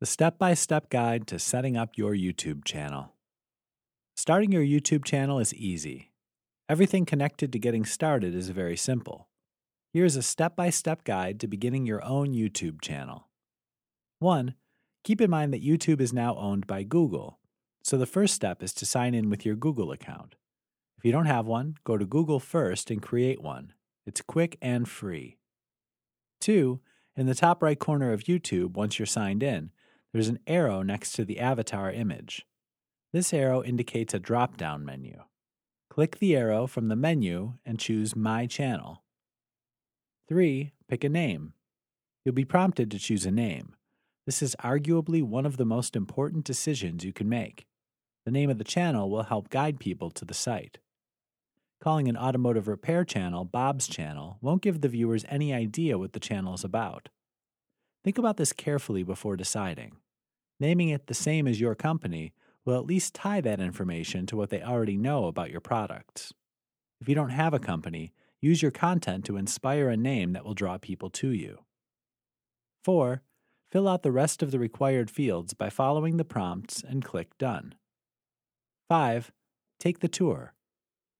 the step by step guide to setting up your YouTube channel. Starting your YouTube channel is easy. Everything connected to getting started is very simple. Here's a step by step guide to beginning your own YouTube channel. 1. Keep in mind that YouTube is now owned by Google, so the first step is to sign in with your Google account. If you don't have one, go to Google first and create one. It's quick and free. 2. In the top right corner of YouTube, once you're signed in, there's an arrow next to the avatar image. This arrow indicates a drop down menu. Click the arrow from the menu and choose My Channel. 3. Pick a name. You'll be prompted to choose a name. This is arguably one of the most important decisions you can make. The name of the channel will help guide people to the site. Calling an automotive repair channel Bob's Channel won't give the viewers any idea what the channel is about. Think about this carefully before deciding. Naming it the same as your company will at least tie that information to what they already know about your products. If you don't have a company, use your content to inspire a name that will draw people to you. 4. Fill out the rest of the required fields by following the prompts and click Done. 5. Take the tour.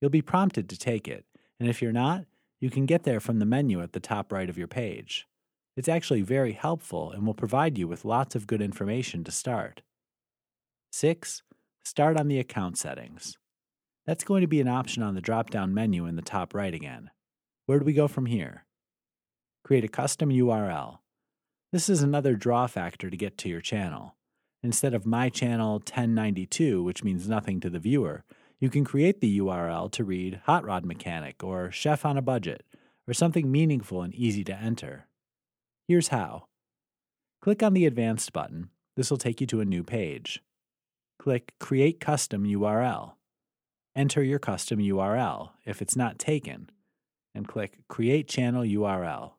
You'll be prompted to take it, and if you're not, you can get there from the menu at the top right of your page. It's actually very helpful and will provide you with lots of good information to start. 6. Start on the account settings. That's going to be an option on the drop down menu in the top right again. Where do we go from here? Create a custom URL. This is another draw factor to get to your channel. Instead of my channel 1092, which means nothing to the viewer, you can create the URL to read Hot Rod Mechanic or Chef on a Budget or something meaningful and easy to enter. Here's how. Click on the Advanced button. This will take you to a new page. Click Create Custom URL. Enter your custom URL if it's not taken, and click Create Channel URL.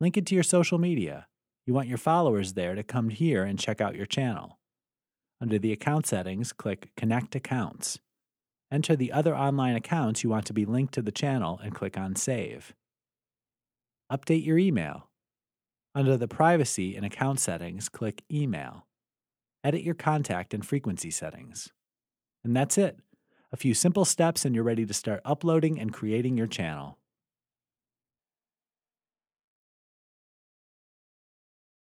Link it to your social media. You want your followers there to come here and check out your channel. Under the account settings, click Connect Accounts. Enter the other online accounts you want to be linked to the channel and click on Save. Update your email. Under the Privacy and Account settings, click Email. Edit your contact and frequency settings. And that's it. A few simple steps, and you're ready to start uploading and creating your channel.